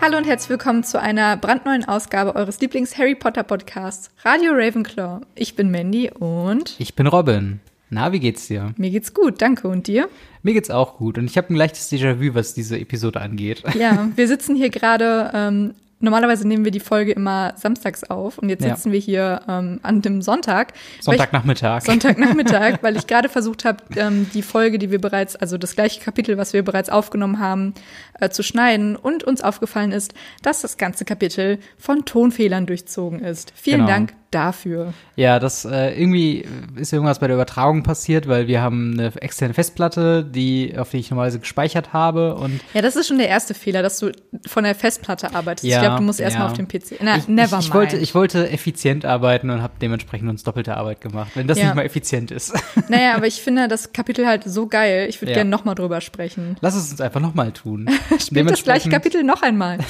Hallo und herzlich willkommen zu einer brandneuen Ausgabe eures Lieblings-Harry Potter Podcasts, Radio Ravenclaw. Ich bin Mandy und Ich bin Robin. Na, wie geht's dir? mir geht's gut, danke. Und dir? Mir geht's auch gut und ich habe ein leichtes Déjà-vu, was diese Episode angeht. Ja, wir sitzen hier gerade, ähm, normalerweise nehmen wir die Folge immer samstags auf und jetzt Ja. sitzen wir hier ähm, an dem Sonntag. ich- Sonntagnachmittag. Sonntagnachmittag, weil ich gerade versucht habe, ähm, die Folge, die wir bereits, also das gleiche Kapitel, was wir bereits aufgenommen haben, äh, zu schneiden. Und uns aufgefallen ist, dass das ganze Kapitel von Tonfehlern durchzogen ist. Vielen Genau. Dank dafür. Ja, das äh, irgendwie ist irgendwas bei der Übertragung passiert, weil wir haben eine externe Festplatte, die auf die ich normalerweise gespeichert habe und Ja, das ist schon der erste Fehler, dass du von der Festplatte arbeitest. ich Ja, glaube, du musst erstmal ja. auf dem PC. Na, ich, never ich, ich wollte ich wollte effizient arbeiten und habe dementsprechend uns doppelte Arbeit gemacht, wenn das Ja. nicht mal effizient ist. naja, aber ich finde das Kapitel halt so geil. Ich würde Ja. gerne nochmal drüber sprechen. Lass es uns einfach nochmal tun. Spielt das gleiche Kapitel noch einmal.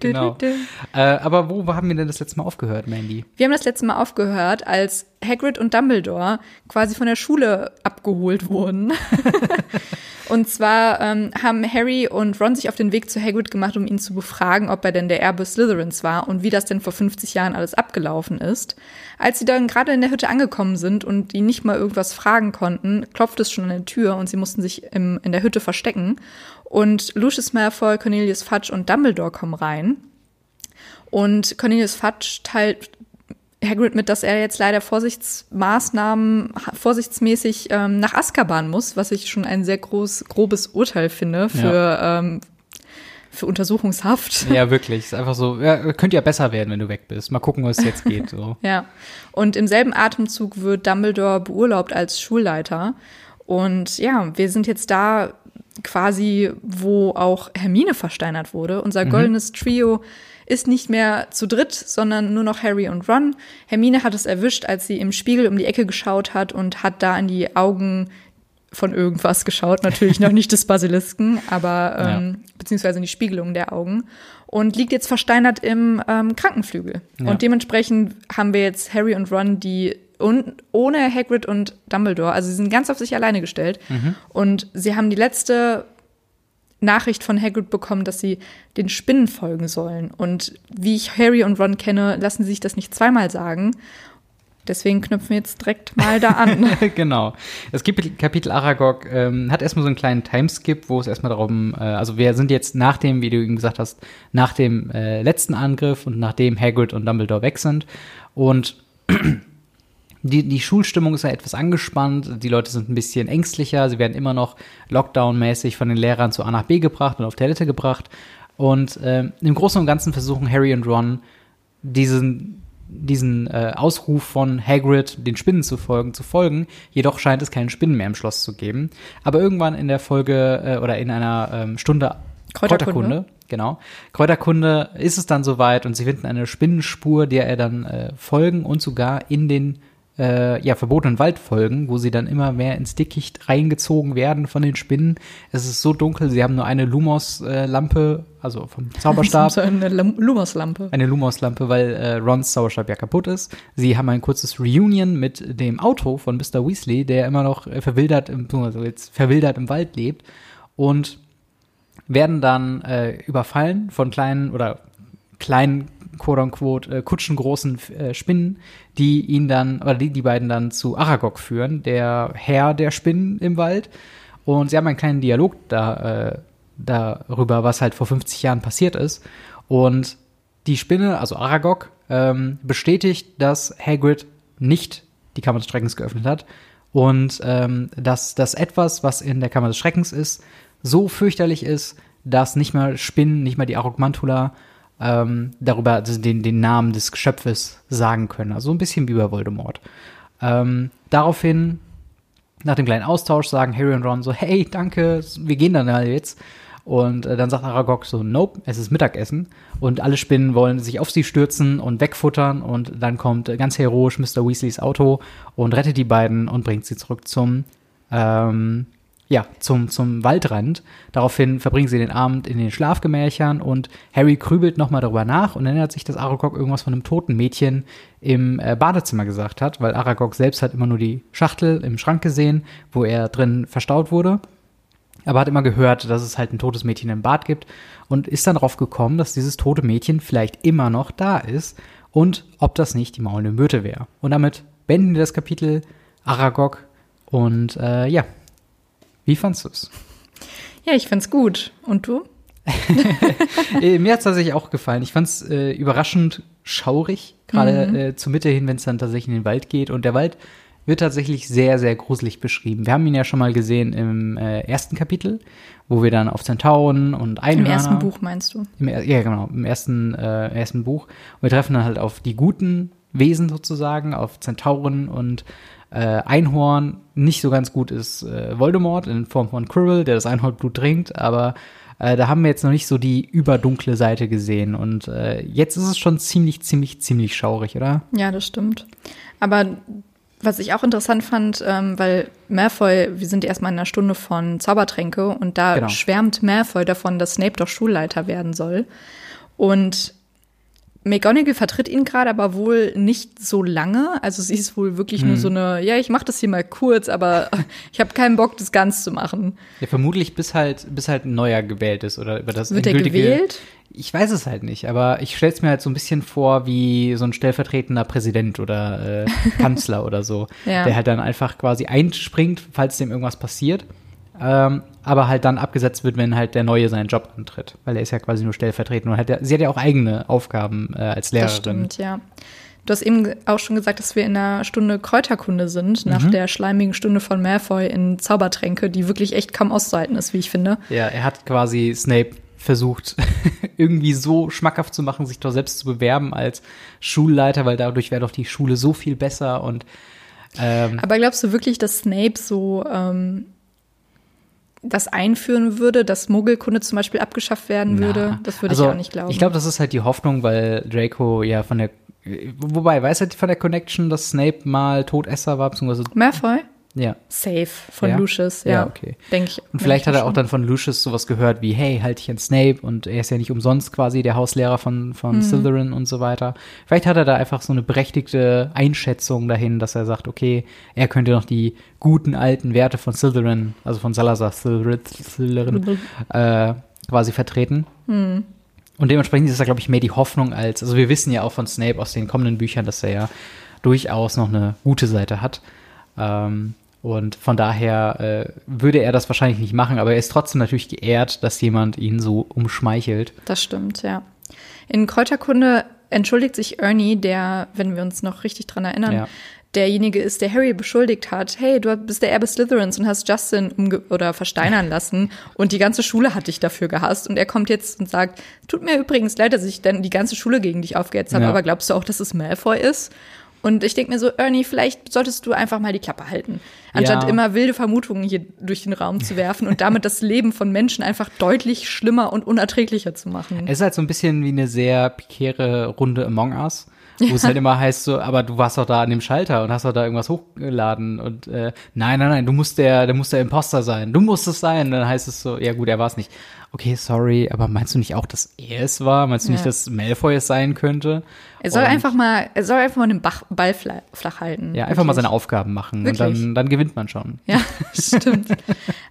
Genau. Äh, aber wo haben wir denn das letzte Mal aufgehört, Mandy? Wir haben das letzte Mal aufgehört, als Hagrid und Dumbledore quasi von der Schule abgeholt wurden. und zwar ähm, haben Harry und Ron sich auf den Weg zu Hagrid gemacht, um ihn zu befragen, ob er denn der Erbe Slytherins war und wie das denn vor 50 Jahren alles abgelaufen ist. Als sie dann gerade in der Hütte angekommen sind und ihn nicht mal irgendwas fragen konnten, klopft es schon an der Tür und sie mussten sich im, in der Hütte verstecken. Und Lucius Malfoy, Cornelius Fudge und Dumbledore kommen rein. Und Cornelius Fudge teilt Hagrid mit, dass er jetzt leider Vorsichtsmaßnahmen, vorsichtsmäßig ähm, nach Azkaban muss, was ich schon ein sehr groß, grobes Urteil finde für, ähm, für Untersuchungshaft. Ja, wirklich. Ist einfach so, ja, könnte ja besser werden, wenn du weg bist. Mal gucken, was jetzt geht. So. Ja. Und im selben Atemzug wird Dumbledore beurlaubt als Schulleiter. Und ja, wir sind jetzt da quasi, wo auch Hermine versteinert wurde. Unser goldenes Trio ist nicht mehr zu dritt, sondern nur noch Harry und Ron. Hermine hat es erwischt, als sie im Spiegel um die Ecke geschaut hat und hat da in die Augen von irgendwas geschaut, natürlich noch nicht des Basilisken, aber ähm, beziehungsweise in die Spiegelung der Augen und liegt jetzt versteinert im ähm, Krankenflügel. Ja. Und dementsprechend haben wir jetzt Harry und Ron, die un ohne Hagrid und Dumbledore, also sie sind ganz auf sich alleine gestellt und sie haben die letzte Nachricht von Hagrid bekommen, dass sie den Spinnen folgen sollen. Und wie ich Harry und Ron kenne, lassen sie sich das nicht zweimal sagen. Deswegen knüpfen wir jetzt direkt mal da an. genau. Das Kapitel, Kapitel Aragog ähm, hat erstmal so einen kleinen Timeskip, wo es erstmal darum, äh, also wir sind jetzt nach dem, wie du eben gesagt hast, nach dem äh, letzten Angriff und nachdem Hagrid und Dumbledore weg sind. Und die, die Schulstimmung ist ja etwas angespannt, die Leute sind ein bisschen ängstlicher, sie werden immer noch Lockdown-mäßig von den Lehrern zu A nach B gebracht und auf Toilette gebracht. Und ähm, im Großen und Ganzen versuchen Harry und Ron diesen, diesen äh, Ausruf von Hagrid, den Spinnen zu folgen, zu folgen. Jedoch scheint es keine Spinnen mehr im Schloss zu geben. Aber irgendwann in der Folge äh, oder in einer ähm, Stunde Kräuterkunde. genau. Kräuterkunde ist es dann soweit und sie finden eine Spinnenspur, der er dann äh, folgen und sogar in den äh, ja, verbotenen Wald folgen, wo sie dann immer mehr ins Dickicht reingezogen werden von den Spinnen. Es ist so dunkel, sie haben nur eine Lumos-Lampe, also vom Zauberstab. So eine Lam- Lumos-Lampe. eine Lumos-Lampe, weil äh, Rons Zauberstab ja kaputt ist. Sie haben ein kurzes Reunion mit dem Auto von Mr. Weasley, der immer noch äh, verwildert, im, also jetzt verwildert im Wald lebt und werden dann äh, überfallen von kleinen oder kleinen quote-unquote äh, kutschengroßen äh, Spinnen, die ihn dann, oder die, die beiden dann zu Aragog führen, der Herr der Spinnen im Wald. Und sie haben einen kleinen Dialog da, äh, darüber, was halt vor 50 Jahren passiert ist. Und die Spinne, also Aragog, ähm, bestätigt, dass Hagrid nicht die Kammer des Schreckens geöffnet hat und ähm, dass das etwas, was in der Kammer des Schreckens ist, so fürchterlich ist, dass nicht mal Spinnen, nicht mal die Arogmantula ähm, darüber also den, den Namen des Geschöpfes sagen können. Also ein bisschen wie bei Voldemort. Ähm, daraufhin, nach dem kleinen Austausch, sagen Harry und Ron so, hey, danke, wir gehen dann halt jetzt. Und äh, dann sagt Aragog so, nope, es ist Mittagessen. Und alle Spinnen wollen sich auf sie stürzen und wegfuttern. Und dann kommt äh, ganz heroisch Mr. Weasleys Auto und rettet die beiden und bringt sie zurück zum, ähm, ja, zum, zum Waldrand. Daraufhin verbringen sie den Abend in den Schlafgemächern und Harry grübelt nochmal darüber nach und erinnert sich, dass Aragog irgendwas von einem toten Mädchen im äh, Badezimmer gesagt hat, weil Aragog selbst hat immer nur die Schachtel im Schrank gesehen, wo er drin verstaut wurde. aber hat immer gehört, dass es halt ein totes Mädchen im Bad gibt und ist dann drauf gekommen, dass dieses tote Mädchen vielleicht immer noch da ist und ob das nicht die maulende Myrte wäre. Und damit beenden wir das Kapitel Aragog und äh, ja, wie fandst du es? Ja, ich fand's gut. Und du? Äh, mir hat es tatsächlich auch gefallen. Ich fand es äh, überraschend schaurig, gerade Mhm. äh, zur Mitte hin, wenn es dann tatsächlich in den Wald geht. Und der Wald wird tatsächlich sehr, sehr gruselig beschrieben. Wir haben ihn ja schon mal gesehen im äh, ersten Kapitel, wo wir dann auf Zentauren und Im Einhörner ersten Buch meinst du? im, ja, genau, im ersten, äh, ersten Buch. Und wir treffen dann halt auf die guten Wesen sozusagen, auf Zentauren und äh, Einhorn. Nicht so ganz gut ist äh, Voldemort in Form von Quirrell, der das Einhornblut trinkt, aber äh, da haben wir jetzt noch nicht so die überdunkle Seite gesehen. Und äh, jetzt ist es schon ziemlich, ziemlich, ziemlich schaurig, oder? Ja, das stimmt. Aber was ich auch interessant fand, ähm, weil Malfoy, wir sind erstmal in einer Stunde von Zaubertränke und da Genau. schwärmt Malfoy davon, dass Snape doch Schulleiter werden soll. Und McGonagall vertritt ihn gerade aber wohl nicht so lange. Also sie ist wohl wirklich Hm. nur so eine, ja, ich mache das hier mal kurz, aber ich habe keinen Bock, das ganz zu machen. Ja, vermutlich bis halt, bis halt ein neuer gewählt ist oder über das Wird er gewählt? Ich weiß es halt nicht, aber ich stelle es mir halt so ein bisschen vor wie so ein stellvertretender Präsident oder äh, Kanzler oder so, Ja. der halt dann einfach quasi einspringt, falls dem irgendwas passiert, ähm, aber halt dann abgesetzt wird, wenn halt der Neue seinen Job antritt, weil er ist ja quasi nur stellvertretend und hat ja, sie hat ja auch eigene Aufgaben äh, als Lehrerin. Das stimmt, ja. Du hast eben auch schon gesagt, dass wir in einer Stunde Kräuterkunde sind, nach Mhm. der schleimigen Stunde von Malfoy in Zaubertränke, die wirklich echt kaum auszuhalten ist, wie ich finde. Ja, er hat quasi Snape versucht, irgendwie so schmackhaft zu machen, sich doch selbst zu bewerben als Schulleiter, weil dadurch wäre doch die Schule so viel besser und ähm, Aber glaubst du wirklich, dass Snape so ähm, das einführen würde, dass Muggelkunde zum Beispiel abgeschafft werden würde? Na, Das würde also, ich auch nicht glauben. Ich glaube, das ist halt die Hoffnung, weil Draco ja von der Wobei, weiß er von der Connection, dass Snape mal Todesser war, beziehungsweise Malfoy? Ja. Safe von Ja? Lucius, ja. Ja, okay. Denke ich. Und vielleicht hat er auch schon. dann von Lucius sowas gehört wie, hey, halt dich an Snape und er ist ja nicht umsonst quasi der Hauslehrer von, von Mhm. Slytherin und so weiter. Vielleicht hat er da einfach so eine berechtigte Einschätzung dahin, dass er sagt, okay, er könnte noch die guten alten Werte von Slytherin, also von Salazar Slytherin, Slytherin äh, quasi vertreten. Hm. Und dementsprechend ist da, glaube ich, mehr die Hoffnung als, also wir wissen ja auch von Snape aus den kommenden Büchern, dass er ja durchaus noch eine gute Seite hat. Ähm, und von daher äh, würde er das wahrscheinlich nicht machen, aber er ist trotzdem natürlich geehrt, dass jemand ihn so umschmeichelt. Das stimmt, ja. In Kräuterkunde entschuldigt sich Ernie, der, wenn wir uns noch richtig dran erinnern, Ja. derjenige ist, der Harry beschuldigt hat, hey, du bist der Erbe Slytherins und hast Justin umge oder versteinern lassen und die ganze Schule hat dich dafür gehasst und er kommt jetzt und sagt, tut mir übrigens leid, dass ich dann die ganze Schule gegen dich aufgehetzt habe, Ja. aber glaubst du auch, dass es Malfoy ist? Und ich denke mir so, Ernie, vielleicht solltest du einfach mal die Klappe halten, anstatt Ja. immer wilde Vermutungen hier durch den Raum zu werfen und damit das Leben von Menschen einfach deutlich schlimmer und unerträglicher zu machen. Es ist halt so ein bisschen wie eine sehr pikäre Runde Among Us. Wo es halt immer heißt so, aber du warst doch da an dem Schalter und hast doch da irgendwas hochgeladen und äh, nein, nein, nein, du musst der, der muss der Imposter sein. Du musst es sein. dann heißt es so, ja gut, er war es nicht. Okay, sorry, aber meinst du nicht auch, dass er es war? Meinst du nicht, Ja. dass Malfoy es sein könnte? Er soll Und- einfach mal, er soll einfach mal den Bach, Ball fla- flach halten. Ja, einfach mal Wirklich. seine Aufgaben machen Wirklich. und dann, dann gewinnt man schon. Ja, stimmt.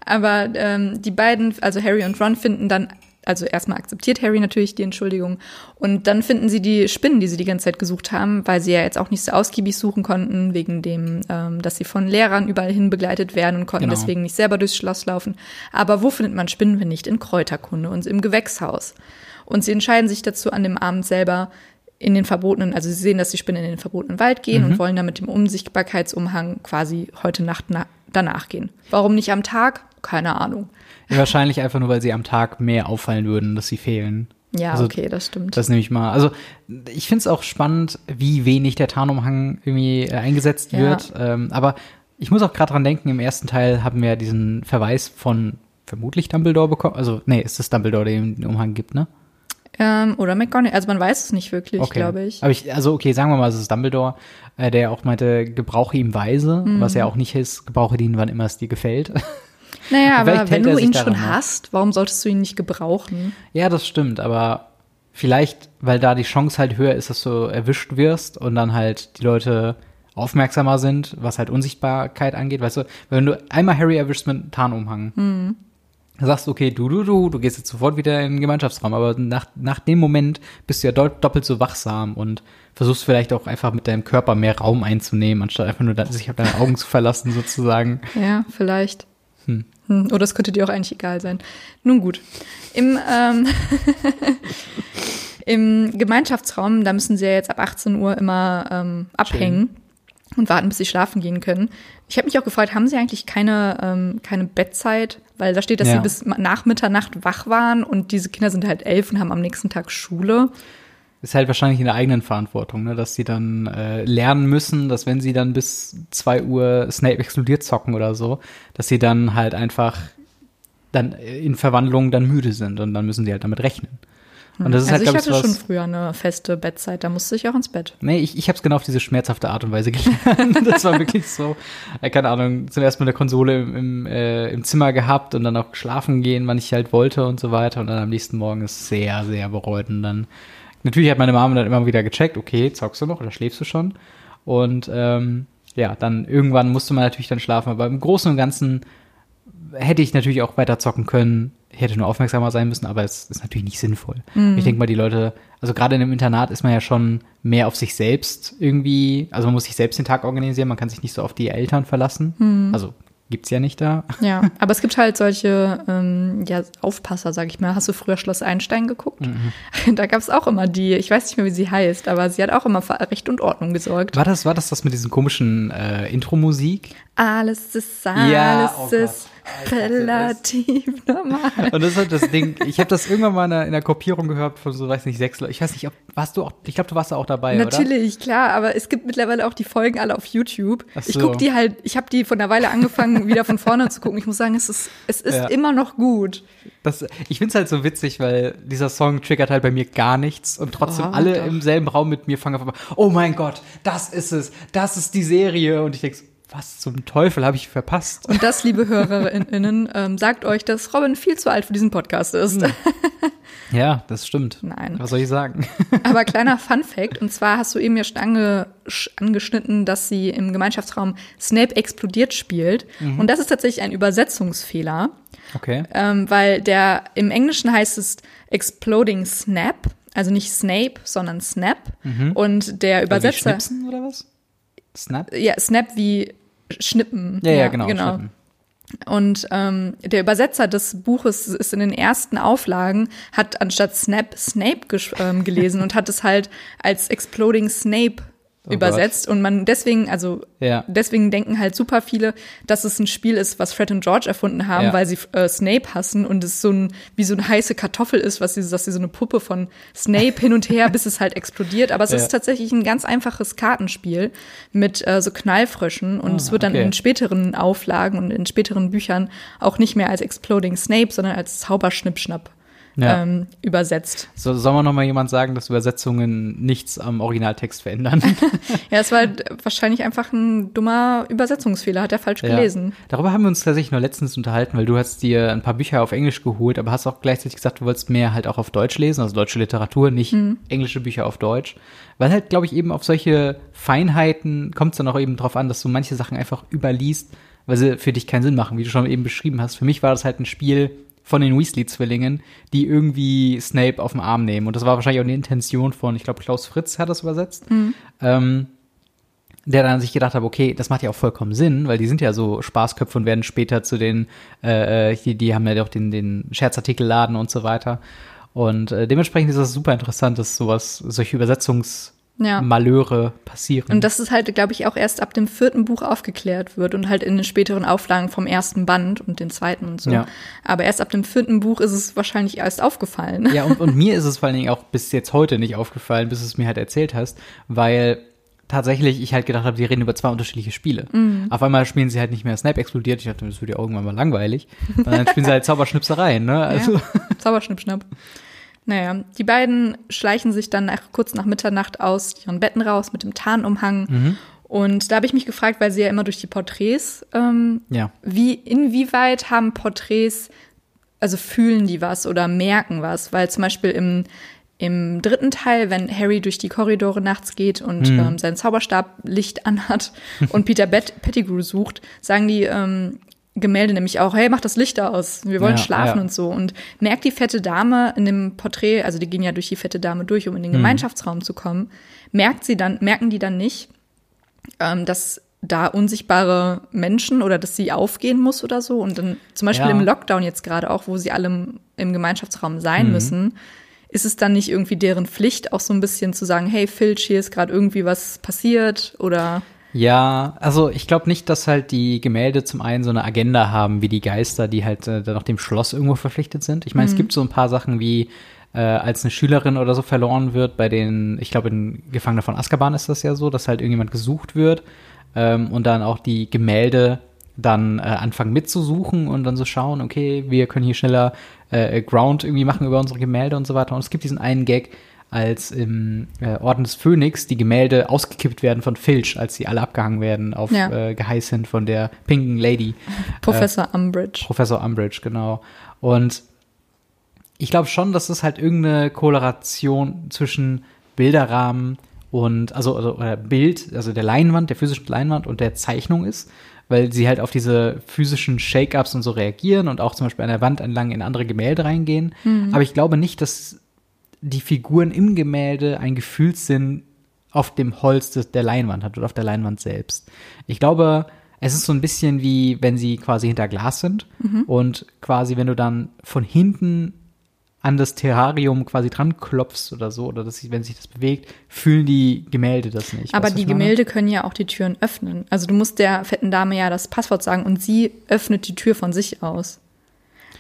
Aber ähm, die beiden, also Harry und Ron, finden dann, also erstmal akzeptiert Harry natürlich die Entschuldigung und dann finden sie die Spinnen, die sie die ganze Zeit gesucht haben, weil sie ja jetzt auch nicht so ausgiebig suchen konnten, wegen dem, ähm, dass sie von Lehrern überall hin begleitet werden und konnten Genau. deswegen nicht selber durchs Schloss laufen. Aber wo findet man Spinnen, wenn nicht in Kräuterkunde und im Gewächshaus? Und sie entscheiden sich dazu an dem Abend selber, in den verbotenen, also sie sehen, dass die Spinnen in den verbotenen Wald gehen Mhm. und wollen dann mit dem Unsichtbarkeitsumhang quasi heute Nacht na danach gehen. Warum nicht am Tag? Keine Ahnung. Ja, wahrscheinlich einfach nur, weil sie am Tag mehr auffallen würden, dass sie fehlen. Ja, Also, okay, das stimmt. Das nehme ich mal. Also ich finde es auch spannend, wie wenig der Tarnumhang irgendwie äh, eingesetzt Ja. wird. Ähm, aber ich muss auch gerade dran denken, im ersten Teil haben wir diesen Verweis von vermutlich Dumbledore bekommen. Also, nee, ist das Dumbledore, der den Umhang gibt, ne? Ähm, oder McGonagall, also man weiß es nicht wirklich, Okay. glaube ich. Aber ich, also okay, sagen wir mal, es ist Dumbledore, äh, der auch meinte, gebrauche ihm weise, Mhm. was ja auch nicht ist, gebrauche ihn, wann immer es dir gefällt. Naja, aber wenn du ihn schon hast, warum solltest du ihn nicht gebrauchen? ja, das stimmt, aber vielleicht, weil da die Chance halt höher ist, dass du erwischt wirst und dann halt die Leute aufmerksamer sind, was halt Unsichtbarkeit angeht, weißt du, wenn du einmal Harry erwischst mit einem Tarnumhang, Da sagst du, okay, du, du, du, du gehst jetzt sofort wieder in den Gemeinschaftsraum, aber nach, nach dem Moment bist du ja doppelt so wachsam und versuchst vielleicht auch einfach mit deinem Körper mehr Raum einzunehmen, anstatt einfach nur sich auf deine Augen zu verlassen, sozusagen. Ja, vielleicht. Hm. Hm. Oder es könnte dir auch eigentlich egal sein. Nun gut. Im, ähm, im Gemeinschaftsraum, da müssen sie ja jetzt ab 18 Uhr immer ähm, abhängen. Schön und warten, bis sie schlafen gehen können. Ich habe mich auch gefragt, haben sie eigentlich keine, ähm, keine Bettzeit? Weil da steht, dass ja. sie bis nach Mitternacht wach waren und diese Kinder sind halt elf und haben am nächsten Tag Schule. Ist halt wahrscheinlich in der eigenen Verantwortung, ne? dass sie dann äh, lernen müssen, dass wenn sie dann bis zwei Uhr Snape explodiert zocken oder so, dass sie dann halt einfach dann in Verwandlung dann müde sind und dann müssen sie halt damit rechnen. Und das ist also halt, ich hatte ich, schon früher eine feste Bettzeit, da musste ich auch ins Bett. Nee, ich, ich habe es genau auf diese schmerzhafte Art und Weise gelernt. das war wirklich so, äh, keine Ahnung, zuerst mal eine Konsole im, im, äh, im Zimmer gehabt und dann auch schlafen gehen, wann ich halt wollte und so weiter. Und dann am nächsten Morgen ist sehr, sehr bereut. Und dann, natürlich hat meine Mama dann immer wieder gecheckt, okay, zockst du noch oder schläfst du schon? Und ähm, ja, dann irgendwann musste man natürlich dann schlafen. Aber im Großen und Ganzen hätte ich natürlich auch weiter zocken können, ich hätte nur aufmerksamer sein müssen, aber es ist natürlich nicht sinnvoll. Mhm. Ich denke mal, die Leute, also gerade in einem Internat ist man ja schon mehr auf sich selbst irgendwie, also man muss sich selbst den Tag organisieren, man kann sich nicht so auf die Eltern verlassen. Mhm. Also gibt's ja nicht da. Ja, aber es gibt halt solche ähm, ja, Aufpasser, sag ich mal. Hast du früher Schloss Einstein geguckt? Mhm. Da gab's auch immer die, ich weiß nicht mehr, wie sie heißt, aber sie hat auch immer für Recht und Ordnung gesorgt. War das, war das das mit diesen komischen äh, Intro-Musik? Alles ist, alles ja, oh ist relativ normal. Und das ist halt das Ding, ich habe das irgendwann mal in der, in der Kopierung gehört von so, weiß nicht, sechs Leuten. Ich weiß nicht, ob, warst du auch, ich glaube, du warst da auch dabei, Natürlich, oder? klar, aber es gibt mittlerweile auch die Folgen alle auf YouTube. So. Ich gucke die halt, ich habe die von einer Weile angefangen, wieder von vorne zu gucken. Ich muss sagen, es ist, es ist ja. immer noch gut. Das, ich find's halt so witzig, weil dieser Song triggert halt bei mir gar nichts und trotzdem oh, alle doch. im selben Raum mit mir fangen auf, oh mein Gott, das ist es, das ist die Serie und ich denke, was zum Teufel habe ich verpasst? Und das, liebe HörerInnen, ähm, sagt euch, dass Robin viel zu alt für diesen Podcast ist. Hm. Ja, das stimmt. Nein. Was soll ich sagen? Aber kleiner Fun Fact, und zwar hast du eben ja schon ange, angeschnitten, dass sie im Gemeinschaftsraum Snape explodiert spielt. Mhm. Und das ist tatsächlich ein Übersetzungsfehler. Okay. Ähm, weil der im Englischen heißt es Exploding Snap, also nicht Snape, sondern Snap. Mhm. Und der Übersetzer. Also oder was? Snap? Ja, Snap wie Schnippen. Ja, ja, ja genau. genau. Und ähm, der Übersetzer des Buches ist in den ersten Auflagen, hat anstatt Snap Snape ähm, gelesen und hat es halt als Exploding Snape oh übersetzt Gott. und man deswegen, also ja. deswegen denken halt super viele, dass es ein Spiel ist, was Fred und George erfunden haben, ja. weil sie äh, Snape hassen und es so ein wie so eine heiße Kartoffel ist, was sie, dass sie so eine Puppe von Snape hin und her, bis es halt explodiert. Aber es ja. ist tatsächlich ein ganz einfaches Kartenspiel mit äh, so Knallfröschen und oh, es wird dann okay. in späteren Auflagen und in späteren Büchern auch nicht mehr als Exploding Snape, sondern als Zauberschnippschnapp ja. ähm, übersetzt. So, soll man noch mal jemand sagen, dass Übersetzungen nichts am Originaltext verändern? ja, es war halt wahrscheinlich einfach ein dummer Übersetzungsfehler, hat er falsch ja. gelesen. Darüber haben wir uns tatsächlich nur letztens unterhalten, weil du hast dir ein paar Bücher auf Englisch geholt, aber hast auch gleichzeitig gesagt, du wolltest mehr halt auch auf Deutsch lesen, also deutsche Literatur, nicht mhm. englische Bücher auf Deutsch. Weil halt, glaube ich, eben auf solche Feinheiten kommt es dann auch eben drauf an, dass du manche Sachen einfach überliest, weil sie für dich keinen Sinn machen, wie du schon eben beschrieben hast. Für mich war das halt ein Spiel, von den Weasley-Zwillingen, die irgendwie Snape auf den Arm nehmen. Und das war wahrscheinlich auch eine Intention von, ich glaube, Klaus Fritz hat das übersetzt. Mhm. Ähm, der dann sich gedacht hat, okay, das macht ja auch vollkommen Sinn, weil die sind ja so Spaßköpfe und werden später zu den, äh, äh die, die haben ja auch den, den Scherzartikelladen und so weiter. Und äh, dementsprechend ist das super interessant, dass sowas, solche Übersetzungs- ja. Malheure passieren. Und das ist halt, glaube ich, auch erst ab dem vierten Buch aufgeklärt wird und halt in den späteren Auflagen vom ersten Band und den zweiten und so. Ja. Aber erst ab dem vierten Buch ist es wahrscheinlich erst aufgefallen. Ja, und, und mir ist es vor allen Dingen auch bis jetzt heute nicht aufgefallen, bis du es mir halt erzählt hast, weil tatsächlich ich halt gedacht habe, die reden über zwei unterschiedliche Spiele. Mhm. Auf einmal spielen sie halt nicht mehr Snap explodiert. Ich dachte, das wird ja irgendwann mal langweilig. Und dann spielen sie halt Zauberschnipsereien, ne? Also. Ja, Zauberschnippschnapp. Naja, die beiden schleichen sich dann nach, kurz nach Mitternacht aus ihren Betten raus mit dem Tarnumhang. Mhm. Und da habe ich mich gefragt, weil sie ja immer durch die Porträts, ähm, ja. wie, inwieweit haben Porträts, also fühlen die was oder merken was? Weil zum Beispiel im, im dritten Teil, wenn Harry durch die Korridore nachts geht und mhm. ähm, sein Zauberstab Licht anhat und Peter Bet Pettigrew sucht, sagen die, ähm, Gemälde nämlich auch, hey, mach das Licht aus, wir wollen Ja, schlafen ja. und so. Und merkt die fette Dame in dem Porträt, also die gehen ja durch die fette Dame durch, um in Mhm. den Gemeinschaftsraum zu kommen, merkt sie dann, merken die dann nicht, ähm, dass da unsichtbare Menschen oder dass sie aufgehen muss oder so. Und dann zum Beispiel Ja. im Lockdown jetzt gerade auch, wo sie alle im, im Gemeinschaftsraum sein Mhm. müssen, ist es dann nicht irgendwie deren Pflicht, auch so ein bisschen zu sagen, hey Filch, hier ist gerade irgendwie was passiert oder Ja, also ich glaube nicht, dass halt die Gemälde zum einen so eine Agenda haben wie die Geister, die halt äh, dann nach dem Schloss irgendwo verpflichtet sind. Ich meine, es gibt so ein paar Sachen wie äh, als eine Schülerin oder so verloren wird bei den, ich glaube in Gefangene von Azkaban ist das ja so, dass halt irgendjemand gesucht wird ähm, und dann auch die Gemälde dann äh, anfangen mitzusuchen und dann so schauen, okay, wir können hier schneller äh, Ground irgendwie machen über unsere Gemälde und so weiter. Und es gibt diesen einen Gag, als im äh, Orden des Phönix die Gemälde ausgekippt werden von Filch, als sie alle abgehangen werden auf Ja. äh, Geheiß hin von der pinken Lady. Professor Umbridge. Professor Umbridge, genau. Und ich glaube schon, dass es halt irgendeine Korrelation zwischen Bilderrahmen und, also, also oder Bild, also der Leinwand, der physischen Leinwand und der Zeichnung ist, weil sie halt auf diese physischen Shake-ups und so reagieren und auch zum Beispiel an der Wand entlang in andere Gemälde reingehen. Aber ich glaube nicht, dass die Figuren im Gemälde einen Gefühlssinn auf dem Holz des, der Leinwand hat oder auf der Leinwand selbst. Ich glaube, es ist so ein bisschen wie, wenn sie quasi hinter Glas sind und quasi, wenn du dann von hinten an das Terrarium quasi dran klopfst oder so, oder dass wenn sich das bewegt, fühlen die Gemälde das nicht. Aber Weißt die? Gemälde können ja auch die Türen öffnen. Also du musst der fetten Dame ja das Passwort sagen und sie öffnet die Tür von sich aus.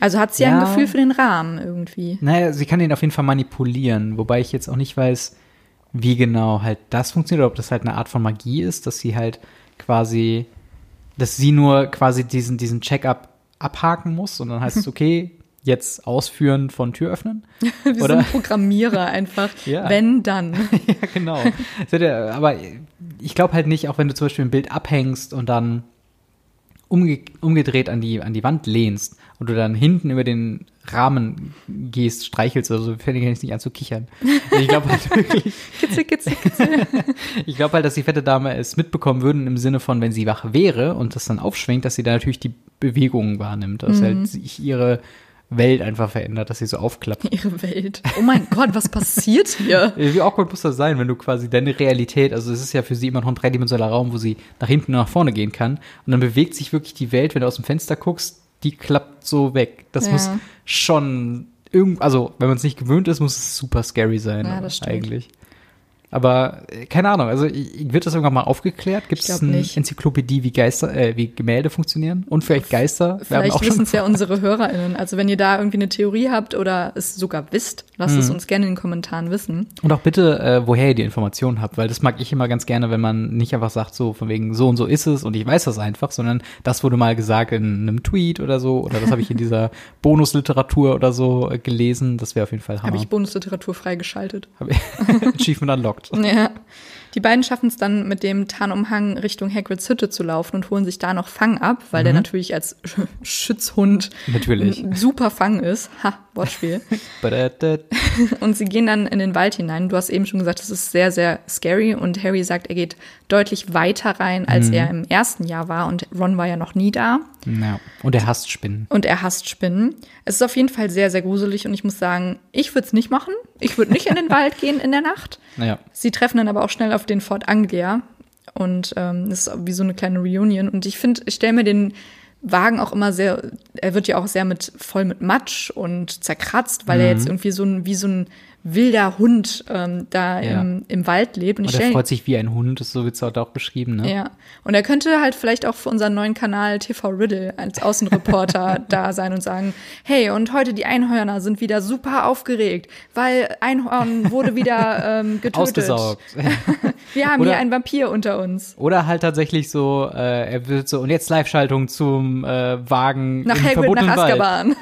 Also hat sie ja. ein. Gefühl für den Rahmen irgendwie. Naja, sie kann den auf jeden Fall manipulieren, wobei ich jetzt auch nicht weiß, wie genau halt das funktioniert, oder ob das halt eine Art von Magie ist, dass sie halt quasi, dass sie nur quasi diesen, diesen Check-up abhaken muss und dann heißt es, okay, jetzt ausführen von Tür öffnen. So Oder? ein Programmierer einfach. Ja. Wenn, dann. ja, genau. Aber ich glaube halt nicht, auch wenn du zum Beispiel ein Bild abhängst und dann umge umgedreht an die, an die Wand lehnst und du dann hinten über den Rahmen gehst, streichelst oder so, fände ich jetzt nicht an zu kichern. Ich glaube halt wirklich, Kitzel, kitzel, kitzel. ich glaube halt, dass die fette Dame es mitbekommen würden im Sinne von, wenn sie wach wäre und das dann aufschwingt, dass sie da natürlich die Bewegungen wahrnimmt, dass halt sich ihre Welt einfach verändert, dass sie so aufklappt. Ihre Welt. Oh mein Gott, was passiert hier? Wie awkward muss das sein, wenn du quasi deine Realität, also es ist ja für sie immer noch ein dreidimensionaler Raum, wo sie nach hinten und nach vorne gehen kann. Und dann bewegt sich wirklich die Welt, wenn du aus dem Fenster guckst, die klappt so weg. Das Ja. muss schon irgend, also wenn man es nicht gewöhnt ist, muss es super scary sein. Ja. Eigentlich. Aber äh, keine Ahnung, also wird das irgendwann mal aufgeklärt? Gibt es eine nicht. Enzyklopädie, wie Geister, äh, wie Gemälde funktionieren? Und vielleicht Geister? Vielleicht wissen es ja unsere HörerInnen. Also wenn ihr da irgendwie eine Theorie habt oder es sogar wisst, lasst Mhm. es uns gerne in den Kommentaren wissen. Und auch bitte, äh, woher ihr die Informationen habt, weil das mag ich immer ganz gerne, wenn man nicht einfach sagt, so von wegen so und so ist es und ich weiß das einfach, sondern das wurde mal gesagt in einem Tweet oder so oder das habe ich in dieser Bonusliteratur oder so äh, gelesen. Das wäre auf jeden Fall Hammer. Habe ich Bonusliteratur freigeschaltet. Achievement unlocked. Ja. Die beiden schaffen es dann mit dem Tarnumhang Richtung Hagrids Hütte zu laufen und holen sich da noch Fang ab, weil der natürlich als Schutzhund Natürlich. super Fang ist. Ha, Wortspiel. Und sie gehen dann in den Wald hinein. Du hast eben schon gesagt, es ist sehr, sehr scary. Und Harry sagt, er geht deutlich weiter rein, als er im ersten Jahr war. Und Ron war ja noch nie da. Ja. Und er hasst Spinnen. Und er hasst Spinnen. Es ist auf jeden Fall sehr, sehr gruselig. Und ich muss sagen, ich würde es nicht machen. Ich würde nicht in den Wald gehen in der Nacht. Naja. Sie treffen dann aber auch schnell auf den Fort Anglia. Und ähm, das ist wie so eine kleine Reunion. Und ich finde, ich stelle mir den Wagen auch immer sehr, er wird ja auch sehr mit voll mit Matsch und zerkratzt, weil er Mhm. jetzt irgendwie so ein, wie so ein wilder Hund ähm, da Ja. im, im Wald lebt. Und Und er freut sich wie ein Hund, das so wird es auch beschrieben, ne? ja. Und er könnte halt vielleicht auch für unseren neuen Kanal TV Riddle als Außenreporter da sein und sagen, hey, und heute die Einhörner sind wieder super aufgeregt, weil Einhorn wurde wieder ähm, getötet. Ausgesaugt. Wir haben Oder- hier einen Vampir unter uns. Oder halt tatsächlich so, äh, er wird so, und jetzt Live-Schaltung zum äh, Wagen Nach im Hagrid, verbotenen nach. Azkaban.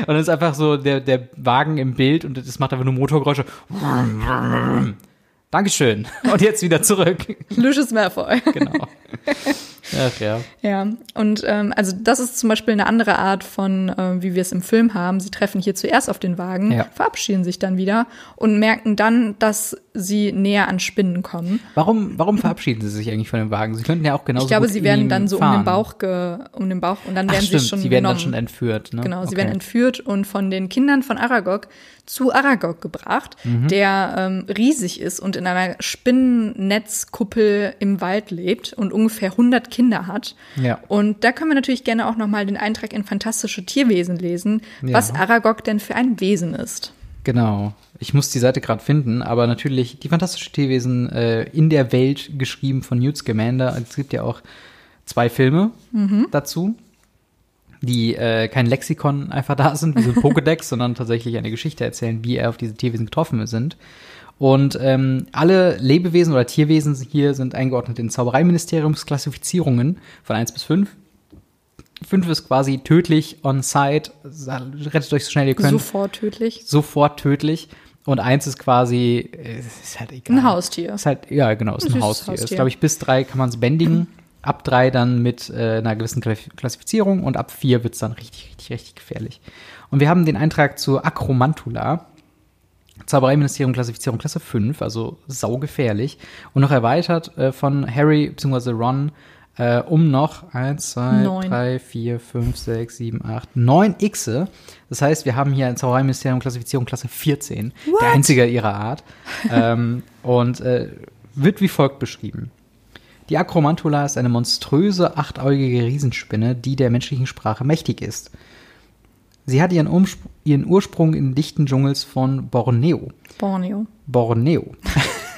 Und dann ist einfach so der, der Wagen im Bild und das macht einfach nur Motorgeräusche. Dankeschön. Und jetzt wieder zurück. Lucius Malfoy. Genau. Ach ja. Ja, und ähm, also das ist zum Beispiel eine andere Art von, äh, wie wir es im Film haben. Sie treffen hier zuerst auf den Wagen, Ja. verabschieden sich dann wieder und merken dann, dass sie näher an Spinnen kommen. Warum, warum verabschieden sie sich eigentlich von dem Wagen? Sie könnten ja auch genauso ich glaube, sie werden dann so um fahren. den Bauch, ge, um den Bauch und dann Ach, werden stimmt, sie schon sie werden genommen. dann schon entführt. Ne? Genau, sie okay. werden entführt und von den Kindern von Aragog zu Aragog gebracht, Mhm. der ähm, riesig ist und in einer Spinnennetzkuppel im Wald lebt und ungefähr 100 Kinder hat. Ja. Und da können wir natürlich gerne auch noch mal den Eintrag in Fantastische Tierwesen lesen, Ja. was Aragog denn für ein Wesen ist. Genau. Ich muss die Seite gerade finden, aber natürlich die fantastische Tierwesen äh, in der Welt geschrieben von Newt Scamander. Es gibt ja auch zwei Filme Mhm. dazu, die äh, kein Lexikon einfach da sind, wie so ein Pokédex, sondern tatsächlich eine Geschichte erzählen, wie er auf diese Tierwesen getroffen sind. Und ähm, alle Lebewesen oder Tierwesen hier sind eingeordnet in Zaubereiministeriumsklassifizierungen von 1 bis 5. 5 ist quasi tödlich, on-site, rettet euch so schnell ihr könnt Sofort tödlich. sofort tödlich. Und eins ist quasi, äh, ist halt egal. Ein Haustier. Ist halt, ja, genau, ist Ein ein süßes Haustier. Ist, Haustier. glaube ich, bis drei kann man es bändigen. Ab drei dann mit äh, einer gewissen Klassif- Klassifizierung und ab vier wird es dann richtig, richtig, richtig gefährlich. Und wir haben den Eintrag zur Akromantula. Zaubereiministerium Klassifizierung Klasse 5, also saugefährlich. Und noch erweitert äh, von Harry bzw. Ron äh, um noch 1, 2, Neun. 3, 4, 5, 6, 7, 8, 9 Xe. Das heißt, wir haben hier ein Zaubereiministerium Klassifizierung Klasse 14. Der einzige ihrer Art. ähm, und äh, wird wie folgt beschrieben. Die Akromantula ist eine monströse, achtäugige Riesenspinne, die der menschlichen Sprache mächtig ist. Sie hat ihren, Umsp ihren Ursprung in dichten Dschungels von Borneo. Borneo. Borneo.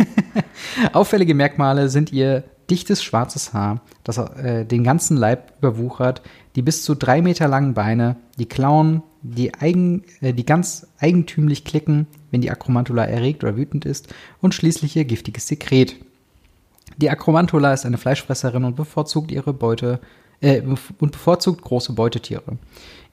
Auffällige Merkmale sind ihr dichtes schwarzes Haar, das äh, den ganzen Leib überwuchert, die bis zu drei Meter langen Beine, die Klauen, die, eigen, äh, die ganz eigentümlich klicken, wenn die Akromantula erregt oder wütend ist, und schließlich ihr giftiges Sekret. Die Akromantula ist eine Fleischfresserin und bevorzugt ihre Beute äh, und bevorzugt große Beutetiere.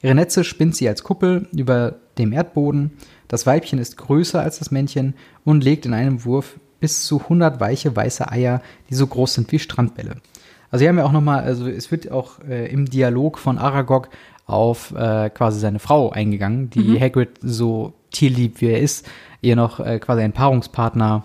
Ihre Netze spinnt sie als Kuppel über dem Erdboden. Das Weibchen ist größer als das Männchen und legt in einem Wurf bis zu 100 weiche weiße Eier, die so groß sind wie Strandbälle. Also hier haben wir auch nochmal, also es wird auch äh, im Dialog von Aragog auf äh, quasi seine Frau eingegangen, die Hagrid so tierlieb wie er ist, ihr noch äh, quasi einen Paarungspartner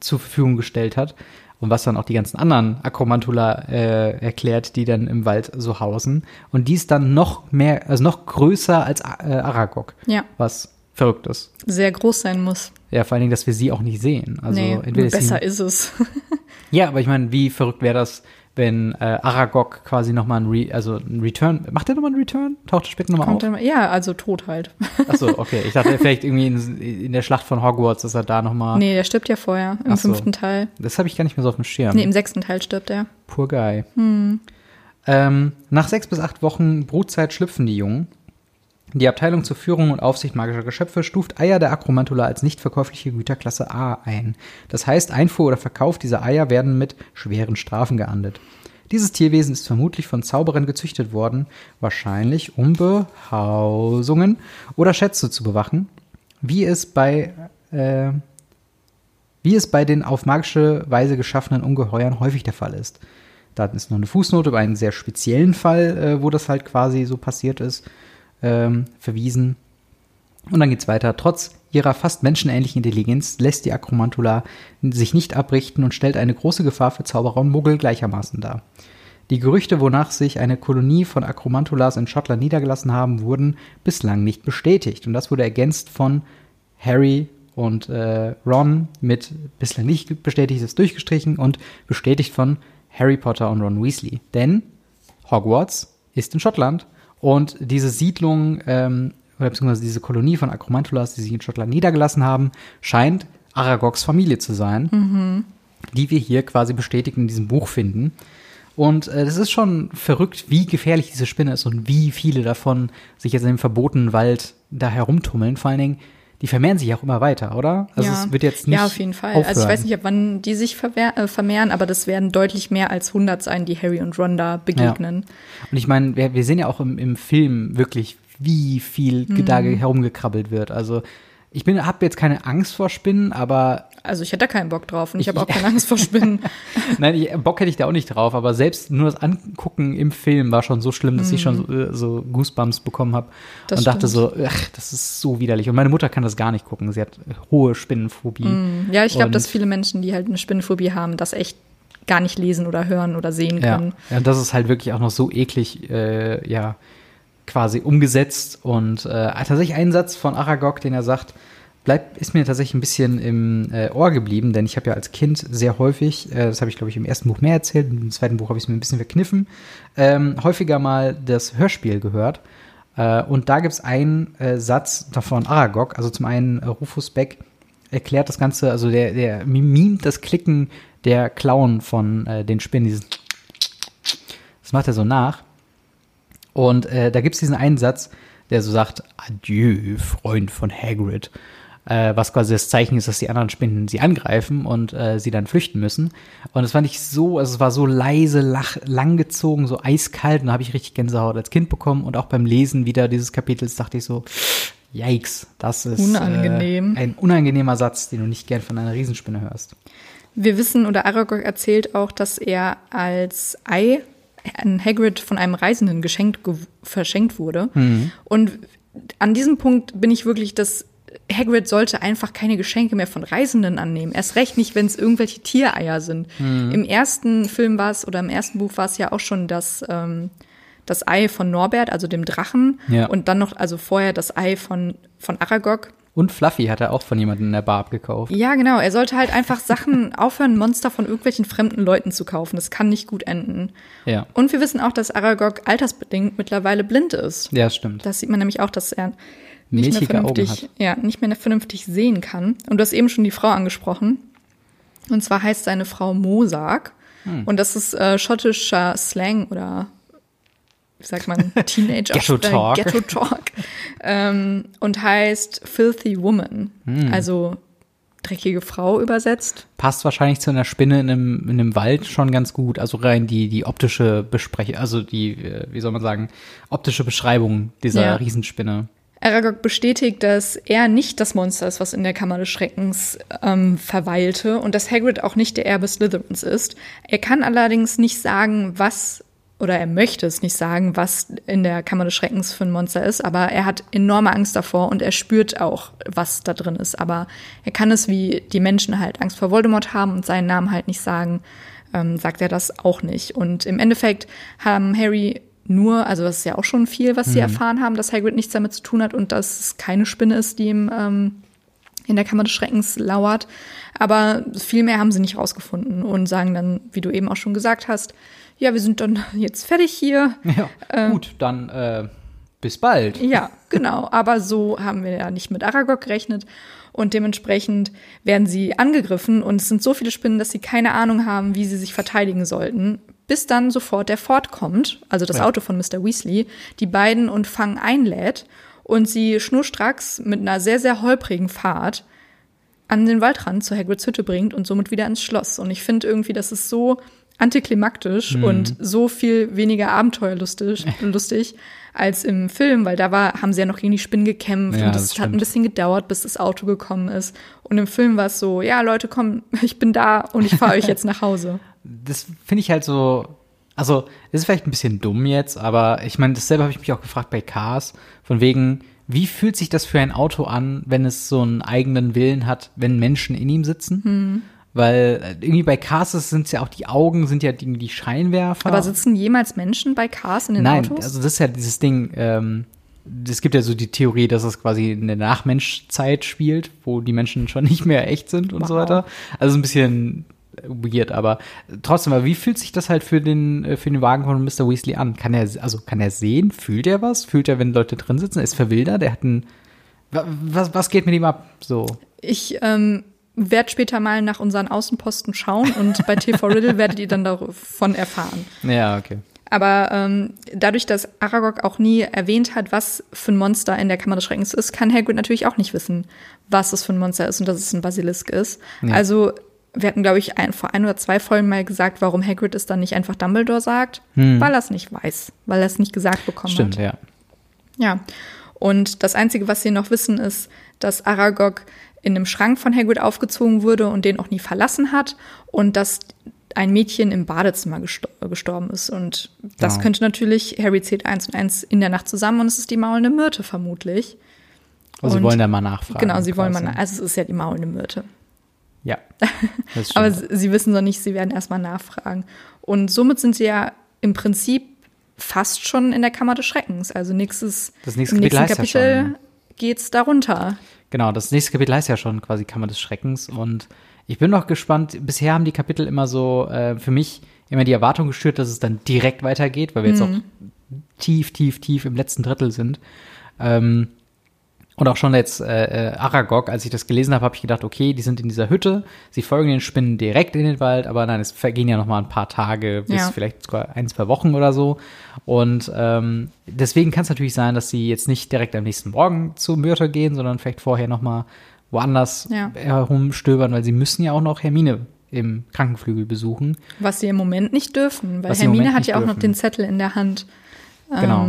zur Verfügung gestellt hat. Und was dann auch die ganzen anderen Akromantula äh, erklärt, die dann im Wald so hausen. Und die ist dann noch mehr, also noch größer als äh, Aragog. Ja, Was verrückt ist. sehr groß sein muss. Ja, vor allen Dingen, dass wir sie auch nicht sehen. Also nee, entweder ist sie- besser ist es. Ja, aber ich meine, wie verrückt wäre das, wenn äh, Aragog quasi nochmal ein, Re also ein Return, macht er nochmal einen Return? Taucht er später nochmal auf? dann, ja, also tot halt. Achso, okay. Ich dachte vielleicht irgendwie in, in der Schlacht von Hogwarts, dass er da nochmal. Nee, der stirbt ja vorher, im Ach so. fünften Teil. Das habe ich gar nicht mehr so auf dem Schirm. Nee, im sechsten Teil stirbt er. Poor guy. Ähm, nach sechs bis acht Wochen Brutzeit schlüpfen die Jungen. Die Abteilung zur Führung und Aufsicht magischer Geschöpfe stuft Eier der Akromantula als nicht verkäufliche Güterklasse A ein. Das heißt, Einfuhr oder Verkauf dieser Eier werden mit schweren Strafen geahndet. Dieses Tierwesen ist vermutlich von Zauberern gezüchtet worden, wahrscheinlich um Behausungen oder Schätze zu bewachen, wie es bei äh, wie es bei den auf magische Weise geschaffenen Ungeheuern häufig der Fall ist. Da ist noch eine Fußnote über einen sehr speziellen Fall, äh, wo das halt quasi so passiert ist, ähm, verwiesen. Und dann geht's weiter. Trotz ihrer fast menschenähnlichen Intelligenz lässt die Akromantula sich nicht abrichten und stellt eine große Gefahr für Zauberer und Muggel gleichermaßen dar. Die Gerüchte, wonach sich eine Kolonie von Akromantulas in Schottland niedergelassen haben, wurden bislang nicht bestätigt. Und das wurde ergänzt von Harry und äh, Ron mit bislang nicht bestätigt ist durchgestrichen und bestätigt von Harry Potter und Ron Weasley. Denn Hogwarts ist in Schottland und diese Siedlung ähm, oder beziehungsweise diese Kolonie von Akromantulas, die sich in Schottland niedergelassen haben, scheint Aragogs Familie zu sein, die wir hier quasi bestätigt in diesem Buch finden. Und äh, das ist schon verrückt, wie gefährlich diese Spinne ist und wie viele davon sich jetzt in dem verbotenen Wald da herumtummeln. Vor allen Dingen, die vermehren sich auch immer weiter, oder? Also ja. es wird jetzt nicht Ja, auf jeden Fall. Aufhören. Also ich weiß nicht, ab wann die sich äh, vermehren, aber das werden deutlich mehr als 100 sein, die Harry und Ron da begegnen. Und ich meine, wir, wir sehen ja auch im, im Film wirklich, wie viel Mhm. da herumgekrabbelt wird. Also ich bin, habe jetzt keine Angst vor Spinnen, aber Also ich hätte da keinen Bock drauf und ich Ich- habe auch keine Angst vor Spinnen. nein, ich, Bock hätte ich da auch nicht drauf. Aber selbst nur das Angucken im Film war schon so schlimm, dass ich schon so, äh, so Goosebumps bekommen habe und dachte stimmt. so, ach, das ist so widerlich. Und meine Mutter kann das gar nicht gucken. Sie hat hohe Spinnenphobie. Ja, ich glaube, dass viele Menschen, die halt eine Spinnenphobie haben, das echt gar nicht lesen oder hören oder sehen Ja, können. ja, das ist halt wirklich auch noch so eklig, äh, ja, quasi umgesetzt. Und äh, tatsächlich ein Satz von Aragog, den er sagt, bleibt, ist mir tatsächlich ein bisschen im äh, Ohr geblieben, denn ich habe ja als Kind sehr häufig, äh, das habe ich glaube ich im ersten Buch mehr erzählt, im zweiten Buch habe ich es mir ein bisschen verkniffen, ähm, häufiger mal das Hörspiel gehört. Äh, und da gibt es einen äh, Satz davon Aragog, also zum einen äh, Rufus Beck erklärt das Ganze, also der, der mimt das Klicken der Klauen von äh, den Spinnen, dieses das macht er so nach. Und äh, da gibt es diesen einen Satz, der so sagt, Adieu, Freund von Hagrid. Äh, was quasi das Zeichen ist, dass die anderen Spinnen sie angreifen und äh, sie dann flüchten müssen. Und das fand ich so, also es war so leise, lach, langgezogen, so eiskalt. Und da habe ich richtig Gänsehaut als Kind bekommen. Und auch beim Lesen wieder dieses Kapitels dachte ich so, yikes, das ist Unangenehm. Äh, ein unangenehmer Satz, den du nicht gern von einer Riesenspinne hörst. Wir wissen, oder Aragog erzählt auch, dass er als Ei an Hagrid von einem Reisenden geschenkt, verschenkt wurde. Und an diesem Punkt bin ich wirklich, dass Hagrid sollte einfach keine Geschenke mehr von Reisenden annehmen. Erst recht nicht, wenn es irgendwelche Tiereier sind. Im ersten Film war es, oder im ersten Buch war es ja auch schon das, ähm, das Ei von Norbert, also dem Drachen. Ja. Und dann noch, also vorher das Ei von, von Aragog. Und Fluffy hat er auch von jemandem in der Bar abgekauft. Ja, genau. Er sollte halt einfach Sachen aufhören, Monster von irgendwelchen fremden Leuten zu kaufen. Das kann nicht gut enden. Ja. Und wir wissen auch, dass Aragog altersbedingt mittlerweile blind ist. Ja, stimmt. Das sieht man nämlich auch, dass er nicht mehr Milchige vernünftig, ja, nicht mehr vernünftig sehen kann. Und du hast eben schon die Frau angesprochen. Und zwar heißt seine Frau Mosak. Hm. Und das ist äh, schottischer Slang oder wie sagt man, Teenager Ghetto Talk. Ghetto Talk. ähm, und heißt Filthy Woman. Hm. Also dreckige Frau übersetzt. passt wahrscheinlich zu einer Spinne in einem, in einem Wald schon ganz gut. Also rein die, die optische Besprechung, also die, äh, wie soll man sagen, optische Beschreibung dieser Ja. Riesenspinne. Aragog bestätigt, dass er nicht das Monster ist, was in der Kammer des Schreckens ähm, verweilte und dass Hagrid auch nicht der Erbe Slytherins ist. Er kann allerdings nicht sagen, was oder er möchte es nicht sagen, was in der Kammer des Schreckens für ein Monster ist, aber er hat enorme Angst davor und er spürt auch, was da drin ist. Aber er kann es, wie die Menschen halt Angst vor Voldemort haben und seinen Namen halt nicht sagen, ähm, sagt er das auch nicht. Und im Endeffekt haben Harry nur, also das ist ja auch schon viel, was sie erfahren haben, dass Hagrid nichts damit zu tun hat und dass es keine Spinne ist, die ihm ähm, in der Kammer des Schreckens lauert. Aber viel mehr haben sie nicht rausgefunden und sagen dann, wie du eben auch schon gesagt hast, ja, wir sind dann jetzt fertig hier. Ja, gut, dann äh, bis bald. Ja, genau. Aber so haben wir ja nicht mit Aragog gerechnet. Und dementsprechend werden sie angegriffen und es sind so viele Spinnen, dass sie keine Ahnung haben, wie sie sich verteidigen sollten. Bis dann sofort der Ford kommt, also das Ja. Auto von Mr. Weasley, die beiden und Fang einlädt und sie schnurstracks mit einer sehr, sehr holprigen Fahrt an den Waldrand zu Hagrids Hütte bringt und somit wieder ins Schloss. Und ich finde irgendwie, das ist so antiklimaktisch Mhm. und so viel weniger abenteuerlustig lustig als im Film, weil da war, haben sie ja noch gegen die Spinnen gekämpft Ja, und es hat ein bisschen gedauert, bis das Auto gekommen ist. Und im Film war es so, ja Leute, komm, ich bin da und ich fahre euch jetzt nach Hause. Das finde ich halt so, also, das ist vielleicht ein bisschen dumm jetzt, aber ich meine, dasselbe habe ich mich auch gefragt bei Cars, von wegen, wie fühlt sich das für ein Auto an, wenn es so einen eigenen Willen hat, wenn Menschen in ihm sitzen? Hm. Weil äh, irgendwie bei Cars sind es ja auch die Augen, sind ja die, die Scheinwerfer. Aber sitzen jemals Menschen bei Cars in den Nein, Autos? also das ist ja dieses Ding, ähm, es gibt ja so die Theorie, dass es quasi in der Nachmenschzeit spielt, wo die Menschen schon nicht mehr echt sind und so Wow. weiter. Also ein bisschen weird, aber trotzdem, aber wie fühlt sich das halt für den, äh, für den Wagen von Mr. Weasley an? Kann er, also kann er sehen? Fühlt er was? Fühlt er, wenn Leute drin sitzen? Ist verwildert? Er hat ein, wa- was, was geht mit ihm ab? So. Ich ähm, werde später mal nach unseren Außenposten schauen und bei TV Riddle werdet ihr dann davon erfahren. Ja, okay. Aber ähm, dadurch, dass Aragog auch nie erwähnt hat, was für ein Monster in der Kammer des Schreckens ist, kann Hagrid natürlich auch nicht wissen, was es für ein Monster ist und dass es ein Basilisk ist. Ja. Also wir hatten, glaube ich, ein, vor ein oder zwei Folgen mal gesagt, warum Hagrid es dann nicht einfach Dumbledore sagt, weil er es nicht weiß, weil er es nicht gesagt bekommen Hm. Stimmt, hat. ja. Ja. Und das Einzige, was sie noch wissen, ist, dass Aragog in einem Schrank von Hagrid aufgezogen wurde und den auch nie verlassen hat und dass ein Mädchen im Badezimmer gestor gestorben ist. Und das Genau. könnte natürlich, Harry zählt eins und eins in der Nacht zusammen und es ist die maulende Myrte vermutlich. Also sie Und- wollen da mal nachfragen. genau, sie wollen quasi. mal, also es ist ja die maulende Myrte. Ja. Aber sie, wissen noch nicht, sie werden erstmal nachfragen. Und somit sind sie ja im Prinzip fast schon in der Kammer des Schreckens. Also nächstes, Das nächste im Kapitel nächsten ja Kapitel schon. geht's darunter. Genau, das nächste Kapitel heißt ja schon quasi Kammer des Schreckens und ich bin noch gespannt. Bisher haben die Kapitel immer so äh, für mich immer die Erwartung geschürt, dass es dann direkt weitergeht, weil wir jetzt auch tief, tief, tief im letzten Drittel sind. Ähm, und auch schon jetzt äh, äh, Aragog, als ich das gelesen habe, habe ich gedacht, okay, die sind in dieser Hütte, sie folgen den Spinnen direkt in den Wald, aber nein, es vergehen ja noch mal ein paar Tage bis Ja. vielleicht sogar ein, zwei Wochen oder so. Und ähm, deswegen kann es natürlich sein, dass sie jetzt nicht direkt am nächsten Morgen zu Myrte gehen, sondern vielleicht vorher noch mal woanders Ja. herumstöbern, weil sie müssen ja auch noch Hermine im Krankenflügel besuchen. Was sie im Moment nicht dürfen, weil Was Hermine hat ja auch noch dürfen. den Zettel in der Hand. Genau.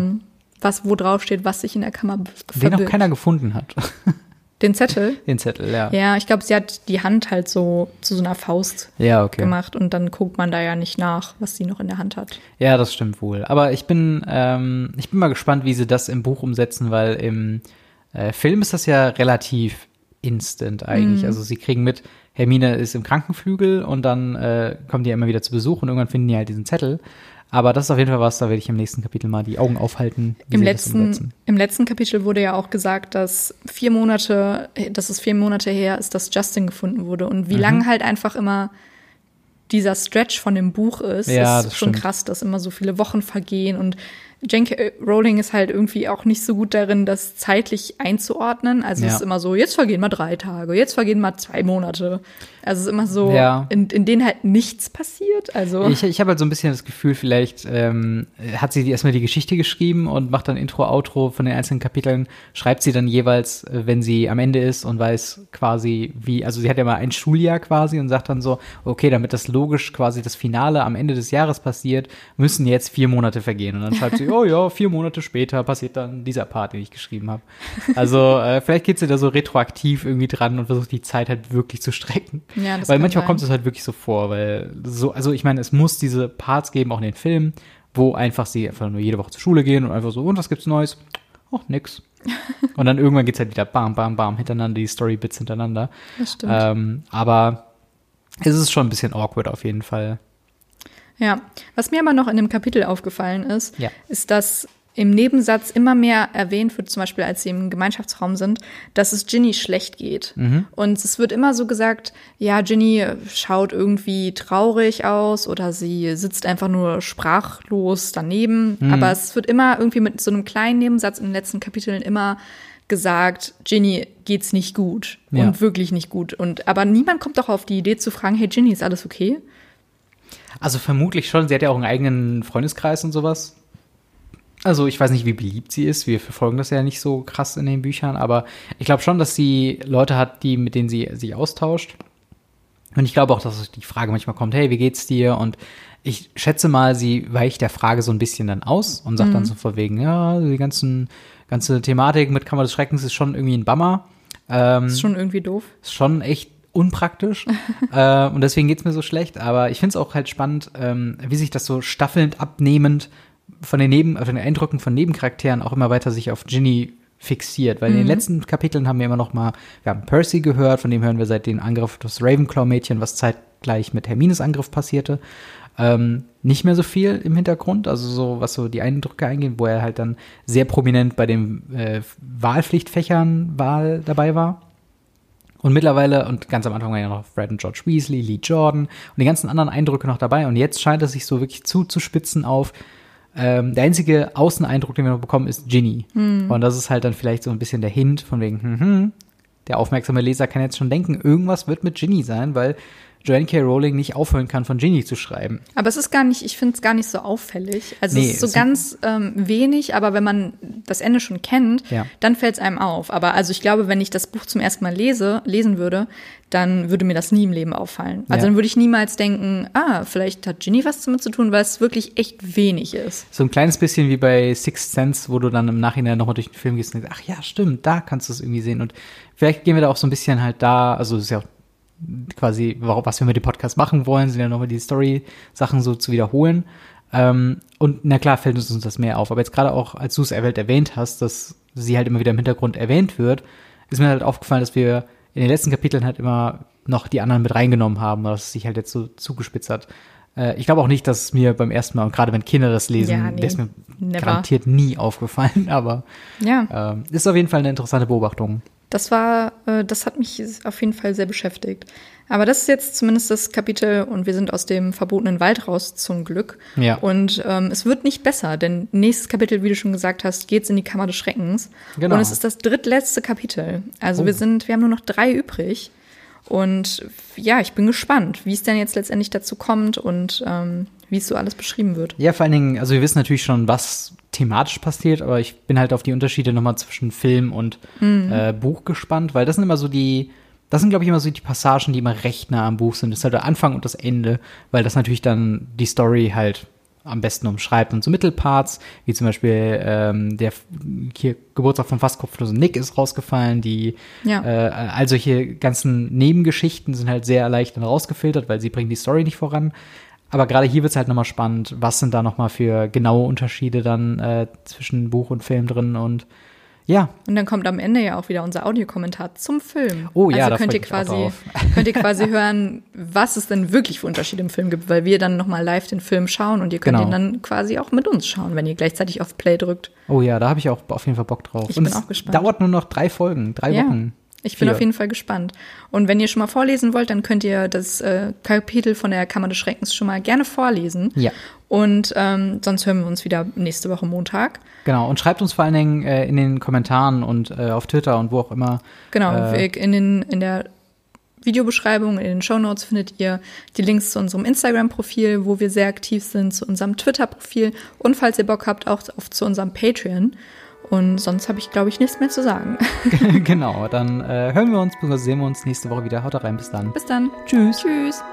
Was wo drauf steht, was sich in der Kammer be- Den noch keiner gefunden hat. Den Zettel? den Zettel, ja. Ja, ich glaube, sie hat die Hand halt so zu so einer Faust Ja, okay. gemacht und dann guckt man da ja nicht nach, was sie noch in der Hand hat. Ja, das stimmt wohl. Aber ich bin, ähm, ich bin mal gespannt, wie sie das im Buch umsetzen, weil im äh, Film ist das ja relativ instant eigentlich. Also sie kriegen mit, Hermine ist im Krankenflügel und dann äh, kommen die ja immer wieder zu Besuch und irgendwann finden die halt diesen Zettel. Aber das ist auf jeden Fall was, da werde ich im nächsten Kapitel mal die Augen aufhalten. Im letzten. Im letzten Kapitel wurde ja auch gesagt, dass vier Monate, dass es vier Monate her ist, dass Justin gefunden wurde. Und wie Mhm. lang halt einfach immer dieser Stretch von dem Buch ist, Ja, ist schon stimmt. krass, dass immer so viele Wochen vergehen. Und J.K. Rowling ist halt irgendwie auch nicht so gut darin, das zeitlich einzuordnen. Also es Ja. ist immer so, jetzt vergehen mal drei Tage, jetzt vergehen mal zwei Monate. Also es ist immer so, Ja. in, in denen halt nichts passiert. Also Ich, ich habe halt so ein bisschen das Gefühl, vielleicht ähm, hat sie erstmal die Geschichte geschrieben und macht dann Intro, Outro von den einzelnen Kapiteln, schreibt sie dann jeweils, äh, wenn sie am Ende ist und weiß quasi, wie, also sie hat ja mal ein Schuljahr quasi und sagt dann so, okay, damit das logisch quasi das Finale am Ende des Jahres passiert, müssen jetzt vier Monate vergehen. Und dann schreibt sie, oh ja, vier Monate später passiert dann dieser Part, den ich geschrieben habe. Also äh, vielleicht geht sie da so retroaktiv irgendwie dran und versucht die Zeit halt wirklich zu strecken. Ja, das weil manchmal sein. kommt es halt wirklich so vor, weil so, also ich meine, es muss diese Parts geben, auch in den Filmen, wo einfach sie einfach nur jede Woche zur Schule gehen und einfach so, und was gibt's Neues? Ach, nix. und dann irgendwann geht's halt wieder bam, bam, bam, hintereinander, die Storybits hintereinander. das stimmt. Ähm, aber es ist schon ein bisschen awkward auf jeden Fall. Ja, was mir aber noch in dem Kapitel aufgefallen ist, Ja. ist, dass im Nebensatz immer mehr erwähnt wird, zum Beispiel als sie im Gemeinschaftsraum sind, dass es Ginny schlecht geht. Und es wird immer so gesagt, ja, Ginny schaut irgendwie traurig aus oder sie sitzt einfach nur sprachlos daneben. Aber es wird immer irgendwie mit so einem kleinen Nebensatz in den letzten Kapiteln immer gesagt, Ginny geht's nicht gut Ja. und wirklich nicht gut. Und aber niemand kommt doch auf die Idee zu fragen, hey Ginny, ist alles okay? Also vermutlich schon, sie hat ja auch einen eigenen Freundeskreis und sowas. Also ich weiß nicht, wie beliebt sie ist. Wir verfolgen das ja nicht so krass in den Büchern, aber ich glaube schon, dass sie Leute hat, die, mit denen sie sich austauscht. Und ich glaube auch, dass die Frage manchmal kommt, hey, wie geht's dir? Und ich schätze mal, sie weicht der Frage so ein bisschen dann aus und sagt dann so vor wegen, ja, die ganzen, ganze Thematik mit Kammer des Schreckens ist schon irgendwie ein Bummer. Ähm, Ist schon irgendwie doof. ist schon echt unpraktisch. äh, und deswegen geht's mir so schlecht. Aber ich finde es auch halt spannend, ähm, wie sich das so staffelnd abnehmend von den, Neben, von den Eindrücken von Nebencharakteren auch immer weiter sich auf Ginny fixiert. Weil in den letzten Kapiteln haben wir immer noch mal, wir haben Percy gehört, von dem hören wir seit dem Angriff des Ravenclaw-Mädchen, was zeitgleich mit Hermines Angriff passierte. Ähm, nicht mehr so viel im Hintergrund, also so, was so die Eindrücke eingehen, wo er halt dann sehr prominent bei den äh, Wahlpflichtfächern Wahl dabei war. Und mittlerweile, und ganz am Anfang war ja noch Fred und George Weasley, Lee Jordan und die ganzen anderen Eindrücke noch dabei. Und jetzt scheint es sich so wirklich zuzuspitzen auf, ähm, der einzige Außeneindruck, den wir noch bekommen, ist Ginny. Und das ist halt dann vielleicht so ein bisschen der Hint von wegen, hm, hm, der aufmerksame Leser kann jetzt schon denken, irgendwas wird mit Ginny sein, weil Joanne K. Rowling nicht aufhören kann, von Ginny zu schreiben. Aber es ist gar nicht, ich finde es gar nicht so auffällig. Also Nee, es ist so es- ganz ähm, wenig, aber wenn man das Ende schon kennt, Ja. dann fällt es einem auf. Aber also ich glaube, wenn ich das Buch zum ersten Mal lese, lesen würde, dann würde mir das nie im Leben auffallen. Also Ja. dann würde ich niemals denken, ah, vielleicht hat Ginny was damit zu tun, weil es wirklich echt wenig ist. So ein kleines bisschen wie bei Sixth Sense, wo du dann im Nachhinein nochmal durch den Film gehst und denkst, ach ja, stimmt, da kannst du es irgendwie sehen. Und vielleicht gehen wir da auch so ein bisschen halt da, also das ist ja auch quasi, was wir mit dem Podcast machen wollen, sind ja nochmal die Story-Sachen so zu wiederholen. Ähm, und na klar fällt uns das mehr auf. Aber jetzt gerade auch, als du es erwähnt, erwähnt hast, dass sie halt immer wieder im Hintergrund erwähnt wird, ist mir halt aufgefallen, dass wir in den letzten Kapiteln halt immer noch die anderen mit reingenommen haben, dass es sich halt jetzt so zugespitzt hat. Äh, ich glaube auch nicht, dass es mir beim ersten Mal, und gerade wenn Kinder das lesen, Ja, nee, ist mir never. garantiert nie aufgefallen, aber Ja. ähm, ist auf jeden Fall eine interessante Beobachtung. Das war, äh, das hat mich auf jeden Fall sehr beschäftigt. Aber das ist jetzt zumindest das Kapitel und wir sind aus dem verbotenen Wald raus zum Glück. Ja. Und ähm, es wird nicht besser, denn nächstes Kapitel, wie du schon gesagt hast, geht's in die Kammer des Schreckens. Genau. Und es ist das drittletzte Kapitel. Also Oh. wir sind, wir haben nur noch drei übrig. Und ja, ich bin gespannt, wie es denn jetzt letztendlich dazu kommt und ähm, wie es so alles beschrieben wird. Ja, vor allen Dingen, also wir wissen natürlich schon, was thematisch passiert, aber ich bin halt auf die Unterschiede nochmal zwischen Film und äh, Buch gespannt, weil das sind immer so die, das sind, glaube ich, immer so die Passagen, die immer recht nah am Buch sind. Das ist halt der Anfang und das Ende, weil das natürlich dann die Story halt am besten umschreibt. Und so Mittelparts, wie zum Beispiel ähm, der hier Geburtstag von fast kopflosen Nick ist rausgefallen, die Ja. äh, all solche ganzen Nebengeschichten sind halt sehr leicht dann rausgefiltert, weil sie bringen die Story nicht voran. Aber gerade hier wird es halt nochmal spannend, was sind da nochmal für genaue Unterschiede dann äh, zwischen Buch und Film drin und ja, Und dann kommt am Ende ja auch wieder unser Audiokommentar zum Film. Oh ja, also da könnt ihr ich mich auch quasi könnt ihr quasi hören, was es denn wirklich für Unterschiede im Film gibt, weil wir dann noch mal live den Film schauen und ihr könnt Genau. ihn dann quasi auch mit uns schauen, wenn ihr gleichzeitig auf Play drückt. oh ja, da habe ich auch auf jeden Fall Bock drauf. Ich und bin es auch gespannt. dauert nur noch drei Folgen, drei Ja. Wochen. Ich bin Vier. auf jeden Fall gespannt. Und wenn ihr schon mal vorlesen wollt, dann könnt ihr das äh, Kapitel von der Kammer des Schreckens schon mal gerne vorlesen. Ja. Und ähm, sonst hören wir uns wieder nächste Woche Montag. Genau, und schreibt uns vor allen Dingen äh, in den Kommentaren und äh, auf Twitter und wo auch immer. Genau, Äh, in, den, in der Videobeschreibung, in den Shownotes findet ihr die Links zu unserem Instagram-Profil, wo wir sehr aktiv sind, zu unserem Twitter-Profil und falls ihr Bock habt, auch auf, zu unserem Patreon. Und sonst habe ich, glaube ich, nichts mehr zu sagen. genau, dann äh, hören wir uns, bzw. sehen wir uns nächste Woche wieder. Haut rein, bis dann. Bis dann. Tschüss. Tschüss.